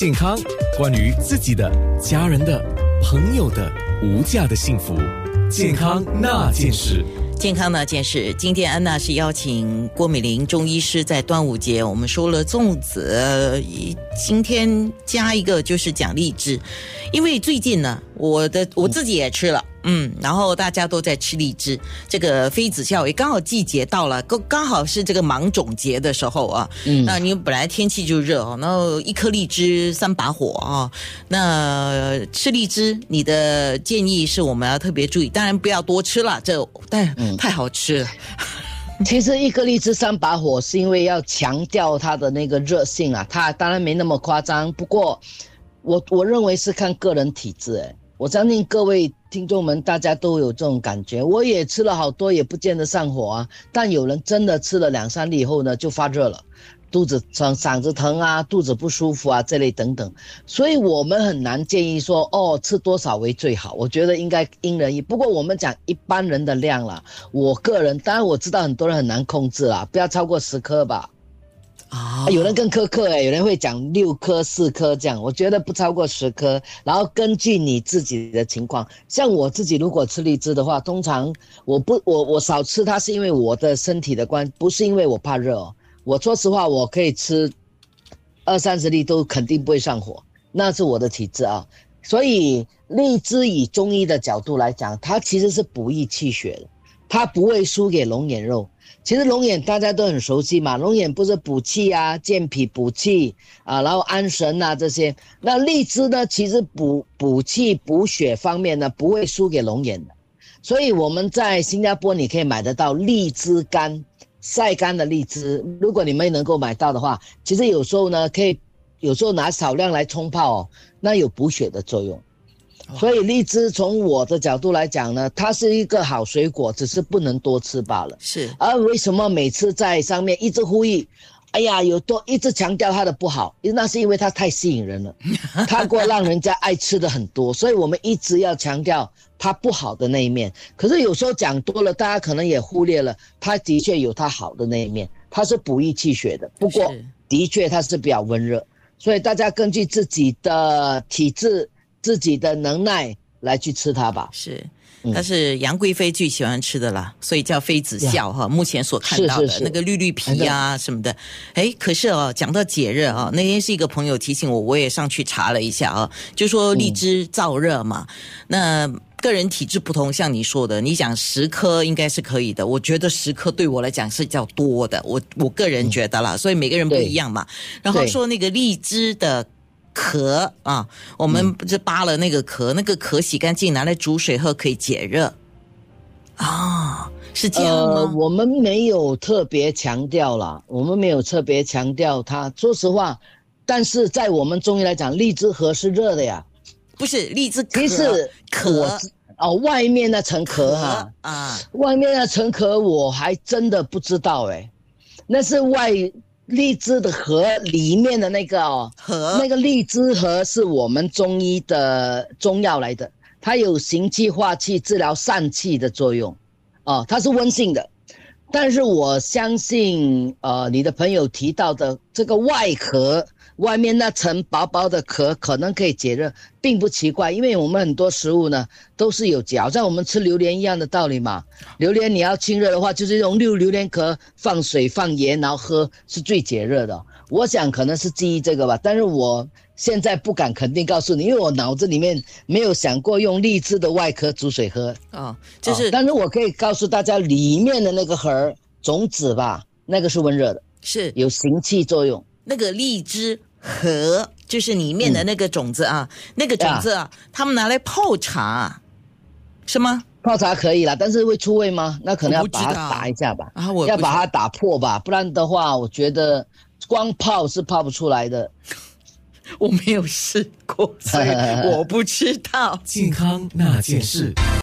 健康，关于自己的、家人的、朋友的无价的幸福，健康那件事。健康那件事，今天安娜是邀请郭美玲中医师在端午节，我们收了粽子，今天加一个就是讲荔枝，因为最近呢，我的我自己也吃了。嗯，然后大家都在吃荔枝，这个妃子笑也刚好季节到了，刚刚好是这个芒种节的时候啊。嗯，那你本来天气就热哦，然后一颗荔枝三把火啊。那吃荔枝，你的建议是我们要特别注意，当然不要多吃了，这但太好吃了。其实一颗荔枝三把火是因为要强调它的那个热性啊，它当然没那么夸张，不过我我认为是看个人体质哎。我相信各位听众们，大家都有这种感觉。我也吃了好多，也不见得上火啊。但有人真的吃了两三粒以后呢，就发热了，肚子疼、嗓子疼啊，肚子不舒服啊，这类等等。所以我们很难建议说，哦，吃多少为最好。我觉得应该因人而异不过我们讲一般人的量了，我个人当然我知道很多人很难控制啦，不要超过十颗吧。啊，有人更苛刻哎，有人会讲六颗、四颗这样，我觉得不超过十颗。然后根据你自己的情况，像我自己如果吃荔枝的话，通常我不我我少吃它是因为我的身体的关，不是因为我怕热哦。我说实话，我可以吃二三十粒都肯定不会上火，那是我的体质啊。所以荔枝以中医的角度来讲，它其实是补益气血的，它不会输给龙眼肉。其实龙眼大家都很熟悉嘛，龙眼不是补气啊、健脾补气啊，然后安神啊这些。那荔枝呢，其实补补气补血方面呢，不会输给龙眼的。所以我们在新加坡你可以买得到荔枝干，晒干的荔枝。如果你们能够买到的话，其实有时候呢，可以有时候拿少量来冲泡哦，那有补血的作用。所以荔枝从我的角度来讲呢，它是一个好水果，只是不能多吃罢了。是。而为什么每次在上面一直呼吁，哎呀，有多一直强调它的不好，那是因为它太吸引人了，太过让人家爱吃的很多，所以我们一直要强调它不好的那一面。可是有时候讲多了，大家可能也忽略了，它的确有它好的那一面，它是补益气血的。不过的确它是比较温热，所以大家根据自己的体质。自己的能耐来去吃它吧，是，但是杨贵妃最喜欢吃的啦，所以叫妃子笑哈。目前所看到的那个绿绿皮啊什么的，哎，可是哦，讲到解热啊，那天是一个朋友提醒我，我也上去查了一下啊，就说荔枝燥热嘛，那个人体质不同，像你说的，你讲十颗应该是可以的，我觉得十颗对我来讲是较多的，我我个人觉得啦，所以每个人不一样嘛。然后说那个荔枝的。壳啊，我们不是扒了那个壳，那个壳洗干净拿来煮水喝可以解热啊，是这样吗？我们没有特别强调啦，我们没有特别强调它。说实话，但是在我们中医来讲，荔枝核是热的呀，不是荔枝壳，壳哦，外面那层壳哈啊，外面那层壳我还真的不知道哎，那是外。荔枝的核里面的那个哦，核那个荔枝核是我们中医的中药来的，它有行气化气、治疗疝气的作用，哦，它是温性的。但是我相信，呃，你的朋友提到的这个外壳。外面那层薄薄的壳可能可以解热，并不奇怪，因为我们很多食物呢都是有嚼，像我们吃榴莲一样的道理嘛。榴莲你要清热的话，就是用六榴莲壳放水放盐，然后喝是最解热的。我想可能是基于这个吧，但是我现在不敢肯定告诉你，因为我脑子里面没有想过用荔枝的外壳煮水喝。哦，就是，但是我可以告诉大家，里面的那个核种子吧，那个是温热的，是有行气作用。那个荔枝。核就是里面的那个种子啊，那个种子啊，他们拿来泡茶，是吗？泡茶可以啦，但是会出味吗？那可能要把它打一下吧，要把它打破吧，不然的话，我觉得光泡是泡不出来的。我没有试过，所以 我不知道。健康那件事。